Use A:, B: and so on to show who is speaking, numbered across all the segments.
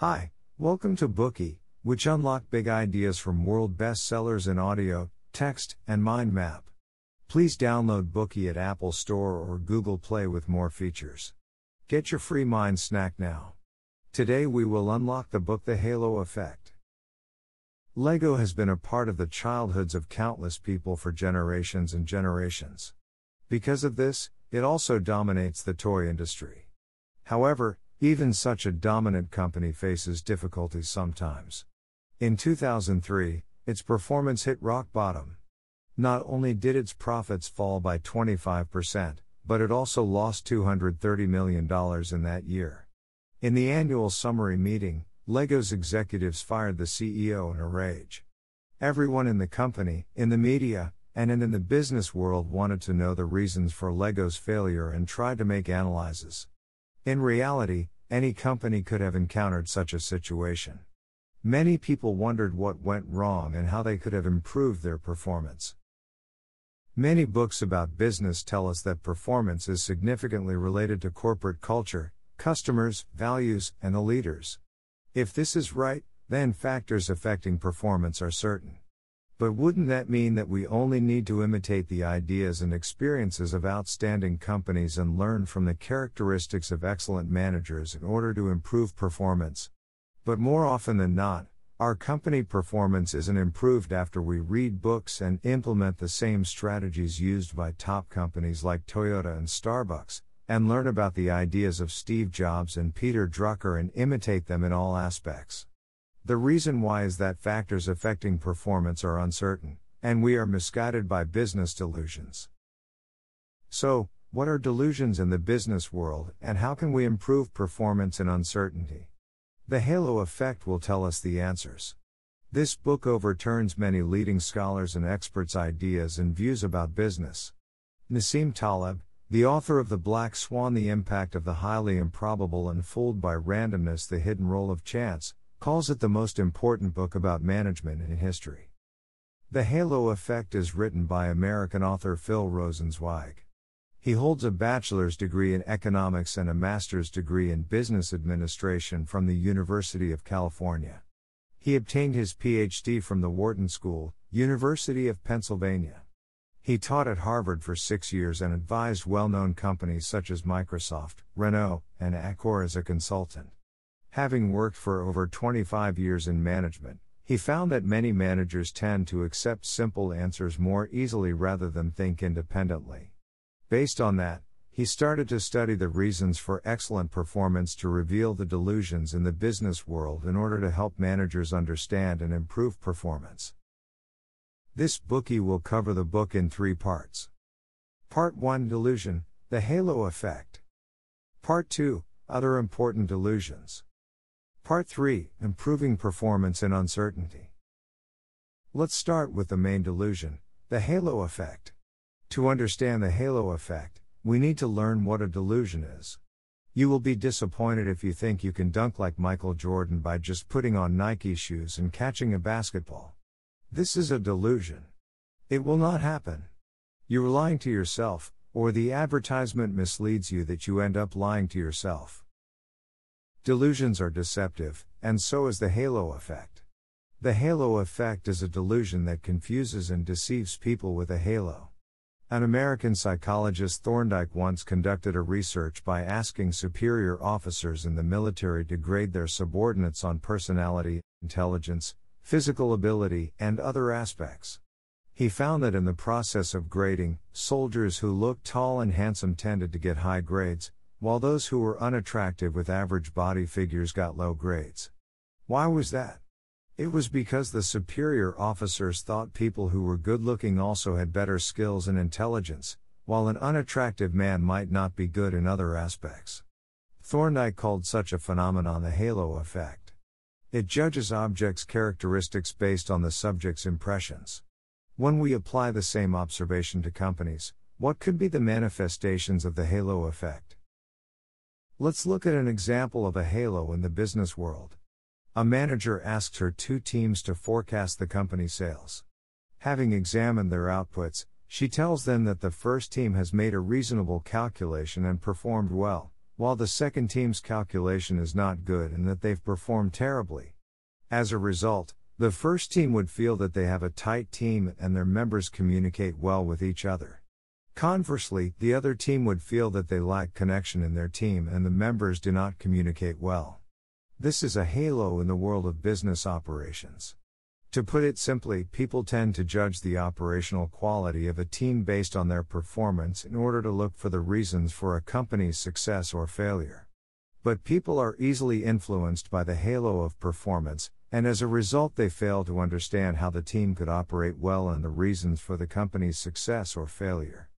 A: Hi, welcome to Bookey, which unlock big ideas from world bestsellers in audio, text, and mind map. Please download Bookey at Apple Store or Google Play with more features. Get your free mind snack now. Today we will unlock the book The Halo Effect. Lego has been a part of the childhoods of countless people for generations and generations. Because of this, it also dominates the toy industry. However, even such a dominant company faces difficulties sometimes. In 2003, its performance hit rock bottom. Not only did its profits fall by 25%, but it also lost $230 million in that year. In the annual summary meeting, Lego's executives fired the CEO in a rage. Everyone in the company, in the media, and in the business world wanted to know the reasons for Lego's failure and tried to make analyses. In reality, any company could have encountered such a situation. Many people wondered what went wrong and how they could have improved their performance. Many books about business tell us that performance is significantly related to corporate culture, customers, values, and the leaders. If this is right, then factors affecting performance are certain. But wouldn't that mean that we only need to imitate the ideas and experiences of outstanding companies and learn from the characteristics of excellent managers in order to improve performance? But more often than not, our company performance isn't improved after we read books and implement the same strategies used by top companies like Toyota and Starbucks, and learn about the ideas of Steve Jobs and Peter Drucker and imitate them in all aspects. The reason why is that factors affecting performance are uncertain, and we are misguided by business delusions. So, what are delusions in the business world, and how can we improve performance in uncertainty? The halo effect will tell us the answers. This book overturns many leading scholars and experts' ideas and views about business. Nassim Taleb, the author of The Black Swan The Impact of the Highly Improbable and Fooled by Randomness The Hidden Role of Chance, calls it the most important book about management in history. The Halo Effect is written by American author Phil Rosenzweig. He holds a bachelor's degree in economics and a master's degree in business administration from the University of California. He obtained his PhD from the Wharton School, University of Pennsylvania. He taught at Harvard for six years and advised well known companies such as Microsoft, Renault, and Accor as a consultant. Having worked for over 25 years in management, he found that many managers tend to accept simple answers more easily rather than think independently. Based on that, he started to study the reasons for excellent performance to reveal the delusions in the business world in order to help managers understand and improve performance. This Bookey will cover the book in three parts. Part 1 Delusion, the Halo Effect. Part 2 Other Important Delusions. Part 3 Improving Performance in Uncertainty. Let's start with the main delusion the halo effect. To understand the halo effect, we need to learn what a delusion is. You will be disappointed if you think you can dunk like Michael Jordan by just putting on Nike shoes and catching a basketball. This is a delusion. It will not happen. You are lying to yourself, or the advertisement misleads you that you end up lying to yourself. Delusions are deceptive, and so is the halo effect. The halo effect is a delusion that confuses and deceives people with a halo. An American psychologist Thorndike once conducted a research by asking superior officers in the military to grade their subordinates on personality, intelligence, physical ability, and other aspects. He found that in the process of grading, soldiers who looked tall and handsome tended to get high grades, while those who were unattractive with average body figures got low grades. Why was that? It was because the superior officers thought people who were good looking also had better skills and intelligence, while an unattractive man might not be good in other aspects. Thorndike called such a phenomenon the halo effect. It judges objects' characteristics based on the subject's impressions. When we apply the same observation to companies, what could be the manifestations of the halo effect? Let's look at an example of a halo in the business world. A manager asks her two teams to forecast the company's sales. Having examined their outputs, she tells them that the first team has made a reasonable calculation and performed well, while the second team's calculation is not good and that they've performed terribly. As a result, the first team would feel that they have a tight team and their members communicate well with each other. Conversely, the other team would feel that they lack connection in their team and the members do not communicate well. This is a halo in the world of business operations. To put it simply, people tend to judge the operational quality of a team based on their performance in order to look for the reasons for a company's success or failure. But people are easily influenced by the halo of performance, and as a result, they fail to understand how the team could operate well and the reasons for the company's success or failure.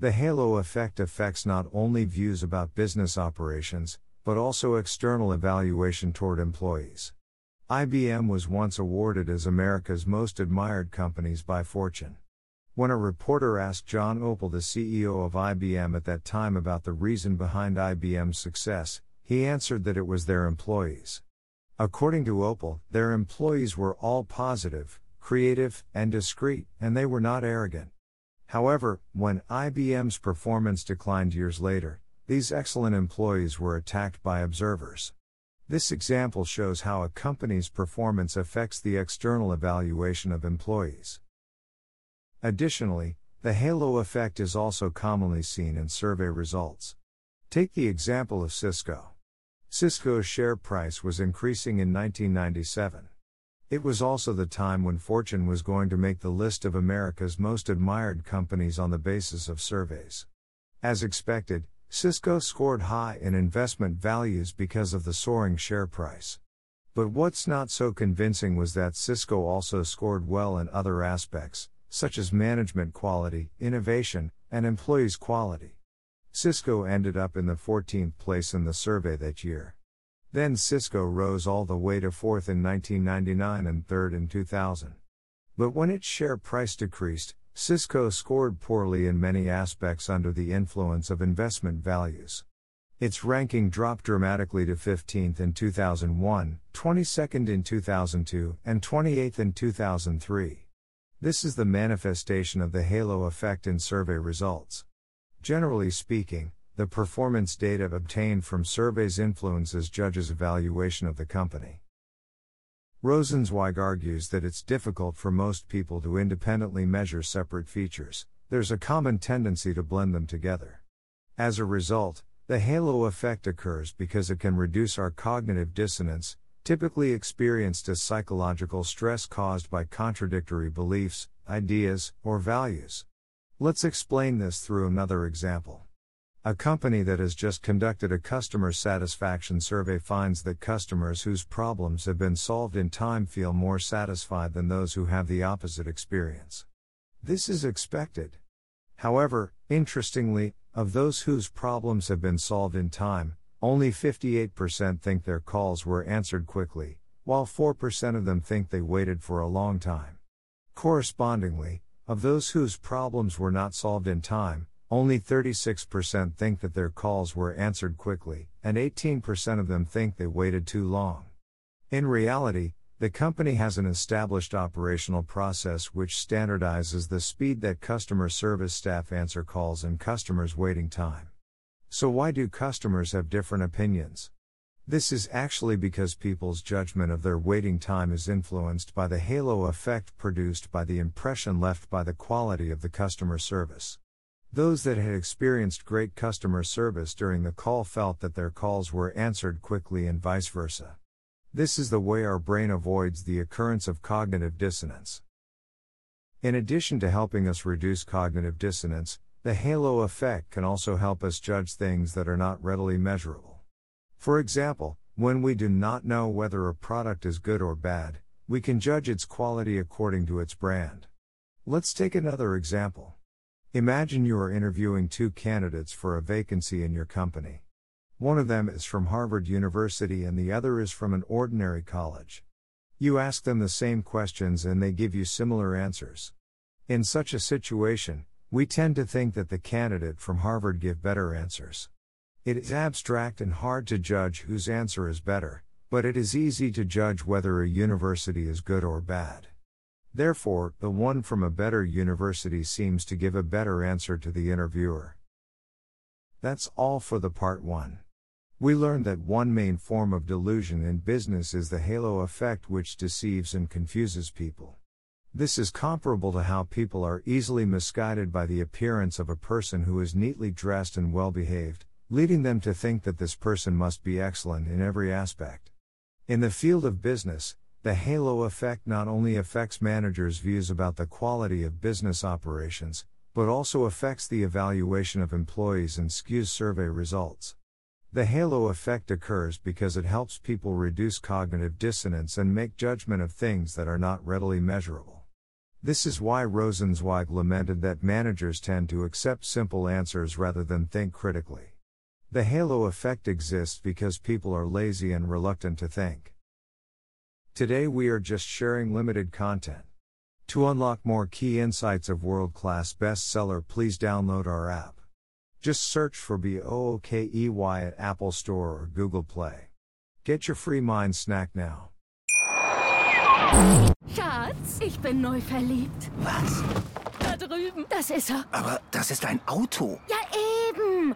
A: The halo effect affects not only views about business operations, but also external evaluation toward employees. IBM was once awarded as America's most admired companies by Fortune. When a reporter asked John Opel, the CEO of IBM at that time, about the reason behind IBM's success, he answered that it was their employees. According to Opel, their employees were all positive, creative, and discreet, and they were not arrogant. However, when IBM's performance declined years later, these excellent employees were attacked by observers. This example shows how a company's performance affects the external evaluation of employees. Additionally, the halo effect is also commonly seen in survey results. Take the example of Cisco. Cisco's share price was increasing in 1997. It was also the time when Fortune was going to make the list of America's most admired companies on the basis of surveys. As expected, Cisco scored high in investment values because of the soaring share price. But what's not so convincing was that Cisco also scored well in other aspects, such as management quality, innovation, and employees' quality. Cisco ended up in the 14th place in the survey that year. Then Cisco rose all the way to fourth in 1999 and third in 2000. But when its share price decreased, Cisco scored poorly in many aspects under the influence of investment values. Its ranking dropped dramatically to 15th in 2001, 22nd in 2002, and 28th in 2003. This is the manifestation of the halo effect in survey results. Generally speaking, the performance data obtained from surveys influences judges' evaluation of the company. Rosenzweig argues that it's difficult for most people to independently measure separate features, there's a common tendency to blend them together. As a result, the halo effect occurs because it can reduce our cognitive dissonance, typically experienced as psychological stress caused by contradictory beliefs, ideas, or values. Let's explain this through another example. A company that has just conducted a customer satisfaction survey finds that customers whose problems have been solved in time feel more satisfied than those who have the opposite experience. This is expected. However, interestingly, of those whose problems have been solved in time, only 58% think their calls were answered quickly, while 4% of them think they waited for a long time. Correspondingly, of those whose problems were not solved in time, only 36% think that their calls were answered quickly, and 18% of them think they waited too long. In reality, the company has an established operational process which standardizes the speed that customer service staff answer calls and customers' waiting time. So, why do customers have different opinions? This is actually because people's judgment of their waiting time is influenced by the halo effect produced by the impression left by the quality of the customer service. Those that had experienced great customer service during the call felt that their calls were answered quickly and vice versa. This is the way our brain avoids the occurrence of cognitive dissonance. In addition to helping us reduce cognitive dissonance, the halo effect can also help us judge things that are not readily measurable. For example, when we do not know whether a product is good or bad, we can judge its quality according to its brand. Let's take another example. Imagine you are interviewing two candidates for a vacancy in your company. One of them is from Harvard University and the other is from an ordinary college. You ask them the same questions and they give you similar answers. In such a situation, we tend to think that the candidate from Harvard give better answers. It is abstract and hard to judge whose answer is better, but it is easy to judge whether a university is good or bad. Therefore, the one from a better university seems to give a better answer to the interviewer. That's all for the part 1. We learned that one main form of delusion in business is the halo effect, which deceives and confuses people. This is comparable to how people are easily misguided by the appearance of a person who is neatly dressed and well behaved, leading them to think that this person must be excellent in every aspect. In the field of business, the halo effect not only affects managers' views about the quality of business operations, but also affects the evaluation of employees and skews survey results. The halo effect occurs because it helps people reduce cognitive dissonance and make judgment of things that are not readily measurable. This is why Rosenzweig lamented that managers tend to accept simple answers rather than think critically. The halo effect exists because people are lazy and reluctant to think. Today we are just sharing limited content. To unlock more key insights of world class bestseller, please download our app. Just search for BOOKEY at Apple Store or Google Play. Get your free mind snack now.
B: Schatz, ich bin neu verliebt.
C: Was?
B: Da drüben. Das ist er.
C: Aber das ist ein Auto.
B: Ja, eben.